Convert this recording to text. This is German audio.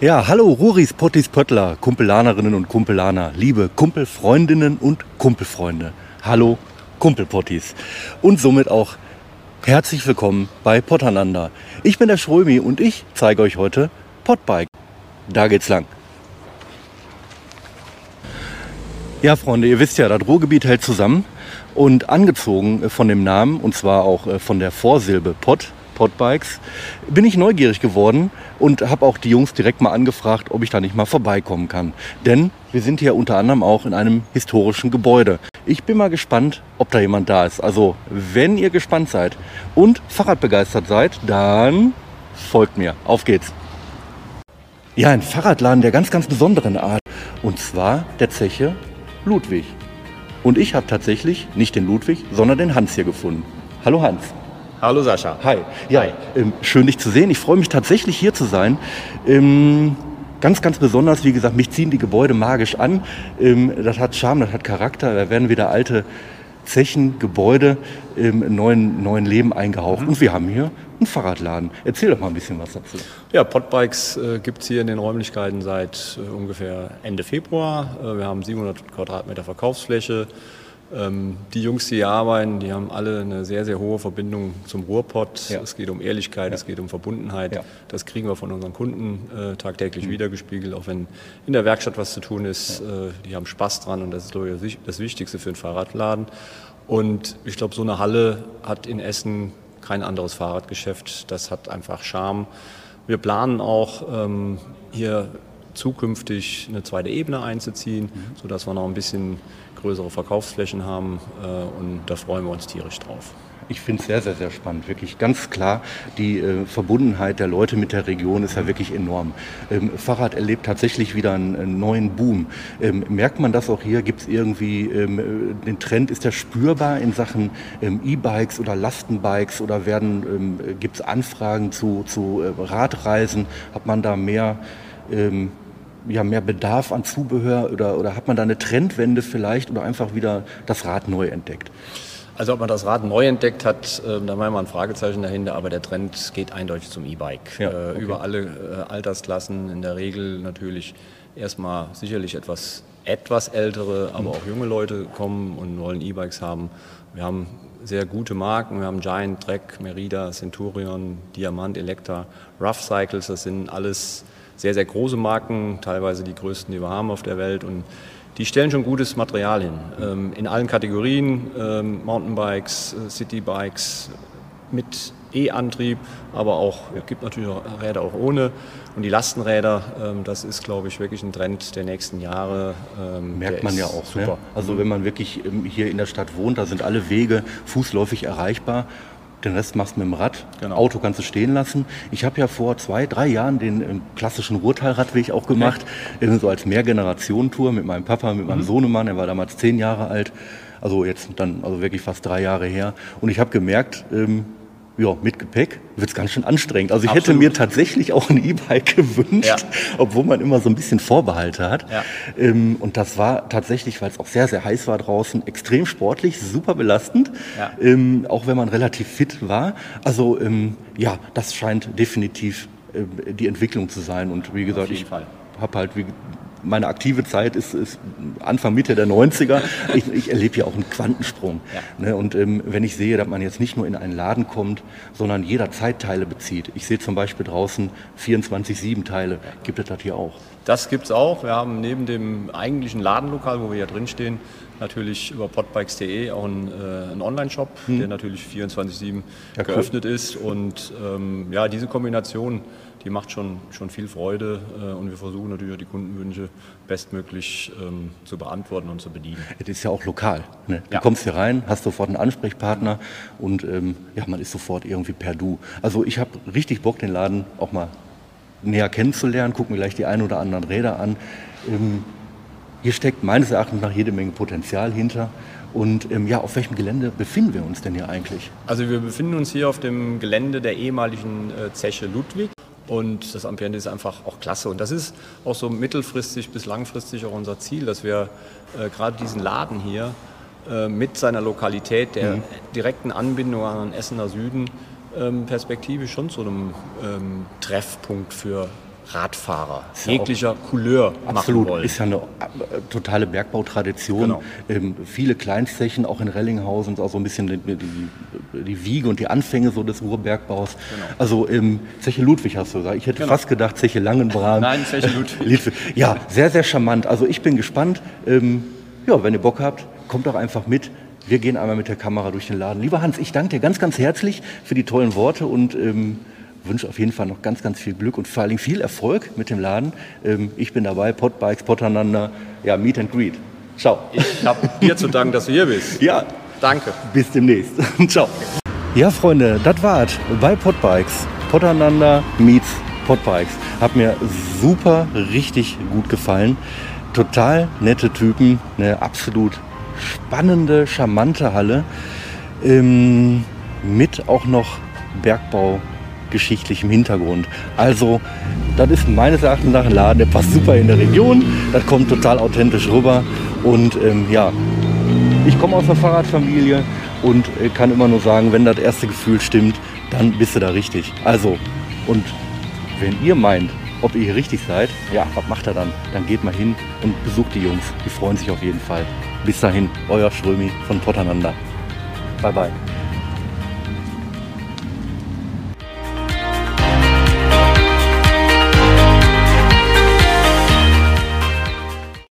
Ja, hallo Ruris, Pottis, Pöttler, Kumpelanerinnen und Kumpelaner, liebe Kumpelfreundinnen und Kumpelfreunde. Hallo Kumpelpottis. Und somit auch herzlich willkommen bei Pottananda. Ich bin der Schrömi und ich zeige euch heute Potbike. Da geht's lang. Ja, Freunde, ihr wisst ja, das Ruhrgebiet hält zusammen und angezogen von dem Namen und zwar auch äh, von der Vorsilbe Pott, Podbikes, bin ich neugierig geworden und habe auch die Jungs direkt mal angefragt, ob ich da nicht mal vorbeikommen kann. Denn wir sind hier unter anderem auch in einem historischen Gebäude. Ich bin mal gespannt, ob da jemand da ist. Also, wenn ihr gespannt seid und Fahrradbegeistert seid, dann folgt mir. Auf geht's. Ja, ein Fahrradladen der ganz, ganz besonderen Art. Und zwar der Zeche Ludwig. Und ich habe tatsächlich nicht den Ludwig, sondern den Hans hier gefunden. Hallo Hans. Hallo Sascha. Hi. Ja, Hi. Ähm, schön dich zu sehen. Ich freue mich tatsächlich hier zu sein. Ähm, ganz, ganz besonders, wie gesagt, mich ziehen die Gebäude magisch an. Ähm, das hat Charme, das hat Charakter. Da werden wieder alte Zechen, Gebäude im neuen, neuen Leben eingehaucht. Mhm. Und wir haben hier einen Fahrradladen. Erzähl doch mal ein bisschen was dazu. Ja, Podbikes äh, gibt es hier in den Räumlichkeiten seit äh, ungefähr Ende Februar. Äh, wir haben 700 Quadratmeter Verkaufsfläche. Ähm, die Jungs, die hier arbeiten, die haben alle eine sehr, sehr hohe Verbindung zum Ruhrpott. Ja. Es geht um Ehrlichkeit, ja. es geht um Verbundenheit. Ja. Das kriegen wir von unseren Kunden äh, tagtäglich mhm. wiedergespiegelt, auch wenn in der Werkstatt was zu tun ist. Äh, die haben Spaß dran und das ist, glaube ich, das Wichtigste für einen Fahrradladen. Und ich glaube, so eine Halle hat in Essen kein anderes Fahrradgeschäft. Das hat einfach Charme. Wir planen auch ähm, hier zukünftig eine zweite Ebene einzuziehen, mhm. sodass wir noch ein bisschen größere Verkaufsflächen haben äh, und da freuen wir uns tierisch drauf. Ich finde es sehr, sehr, sehr spannend. Wirklich ganz klar, die äh, Verbundenheit der Leute mit der Region ist ja wirklich enorm. Ähm, Fahrrad erlebt tatsächlich wieder einen, einen neuen Boom. Ähm, merkt man das auch hier? Gibt es irgendwie ähm, äh, den Trend, ist der spürbar in Sachen ähm, E-Bikes oder Lastenbikes oder werden ähm, gibt es Anfragen zu, zu äh, Radreisen? Hat man da mehr ähm, ja, mehr Bedarf an Zubehör oder, oder hat man da eine Trendwende vielleicht oder einfach wieder das Rad neu entdeckt? Also ob man das Rad neu entdeckt hat, äh, da war mal ein Fragezeichen dahinter, aber der Trend geht eindeutig zum E-Bike. Ja, äh, okay. Über alle äh, Altersklassen, in der Regel natürlich erstmal sicherlich etwas, etwas ältere, aber mhm. auch junge Leute kommen und wollen E-Bikes haben. Wir haben sehr gute Marken, wir haben Giant, Trek, Merida, Centurion, Diamant, Elektra, Rough Cycles, das sind alles sehr, sehr große Marken, teilweise die größten, die wir haben auf der Welt. Und die stellen schon gutes Material hin. Ähm, in allen Kategorien, ähm, Mountainbikes, äh, Citybikes mit E-Antrieb, aber auch, es gibt natürlich auch Räder auch ohne. Und die Lastenräder, ähm, das ist, glaube ich, wirklich ein Trend der nächsten Jahre. Merkt man ja auch. Ne? Super. Ne? Also wenn man wirklich hier in der Stadt wohnt, da sind alle Wege fußläufig erreichbar. Den Rest machst du mit dem Rad. Genau. Auto kannst du stehen lassen. Ich habe ja vor zwei, drei Jahren den äh, klassischen Ruhrtalradweg auch gemacht. Okay. So als Mehrgenerationentour mit meinem Papa, mit meinem mhm. Sohnemann. Er war damals zehn Jahre alt. Also jetzt dann, also wirklich fast drei Jahre her. Und ich habe gemerkt, ähm, ja, mit Gepäck wird es ganz schön anstrengend. Also ich Absolut. hätte mir tatsächlich auch ein E-Bike gewünscht, ja. obwohl man immer so ein bisschen Vorbehalte hat. Ja. Ähm, und das war tatsächlich, weil es auch sehr, sehr heiß war draußen, extrem sportlich, super belastend, ja. ähm, auch wenn man relativ fit war. Also ähm, ja, das scheint definitiv äh, die Entwicklung zu sein. Und wie gesagt, ich habe halt wie, meine aktive Zeit ist, ist, Anfang, Mitte der 90er. Ich, ich erlebe ja auch einen Quantensprung. Ja. Ne? Und ähm, wenn ich sehe, dass man jetzt nicht nur in einen Laden kommt, sondern jeder Zeitteile bezieht. Ich sehe zum Beispiel draußen 24-7 Teile. Gibt es das hier auch? Das gibt es auch. Wir haben neben dem eigentlichen Ladenlokal, wo wir hier drin stehen, natürlich über podbikes.de auch einen, äh, einen Online-Shop, hm. der natürlich 24-7 ja, geöffnet cool. ist. Und ähm, ja, diese Kombination die macht schon, schon viel Freude äh, und wir versuchen natürlich auch die Kundenwünsche bestmöglich ähm, zu beantworten und zu bedienen. Es ist ja auch lokal. Ne? Du ja. kommst hier rein, hast sofort einen Ansprechpartner und ähm, ja, man ist sofort irgendwie per Du. Also ich habe richtig Bock, den Laden auch mal näher kennenzulernen, gucken mir gleich die ein oder anderen Räder an. Ähm, hier steckt meines Erachtens nach jede Menge Potenzial hinter. Und ähm, ja, auf welchem Gelände befinden wir uns denn hier eigentlich? Also wir befinden uns hier auf dem Gelände der ehemaligen äh, Zeche Ludwig. Und das Ambiente ist einfach auch klasse. Und das ist auch so mittelfristig bis langfristig auch unser Ziel, dass wir äh, gerade diesen Laden hier äh, mit seiner Lokalität, der mhm. direkten Anbindung an den Essener Süden, ähm, perspektivisch schon zu einem ähm, Treffpunkt für Radfahrer jeglicher Couleur absolut, wollen. Ist ja eine äh, totale Bergbautradition. Genau. Ähm, viele Kleinstechen, auch in Rellinghausen, auch so ein bisschen die, die, die, Wiege und die Anfänge so des Ruhrbergbaus. Genau. Also ähm, Zeche Ludwig hast du gesagt. Ich hätte genau. fast gedacht Zeche Langenbran. Nein, Zeche Ludwig. ja, sehr, sehr charmant. Also ich bin gespannt. Ähm, ja, wenn ihr Bock habt, kommt doch einfach mit. Wir gehen einmal mit der Kamera durch den Laden. Lieber Hans, ich danke dir ganz, ganz herzlich für die tollen Worte und ähm, wünsche auf jeden Fall noch ganz, ganz viel Glück und vor allem viel Erfolg mit dem Laden. Ähm, ich bin dabei, Podbikes, Potananda, ja, Meet and Greet. Ciao. Ich habe dir zu danken, dass du hier bist. Ja. Danke. Bis demnächst. Ciao. Ja, Freunde, das war's bei Podbikes. Potananda meets Podbikes. Hat mir super, richtig gut gefallen. Total nette Typen, eine absolut spannende, charmante Halle ähm, mit auch noch Bergbaugeschichtlichem Hintergrund. Also, das ist meines Erachtens nach ein Laden, der passt super in der Region, das kommt total authentisch rüber und ähm, ja, ich komme aus einer Fahrradfamilie und äh, kann immer nur sagen, wenn das erste Gefühl stimmt, dann bist du da richtig. Also, und wenn ihr meint, ob ihr hier richtig seid, ja, was macht er dann? Dann geht mal hin und besucht die Jungs. Die freuen sich auf jeden Fall. Bis dahin, euer Strömi von Potananda. Bye bye.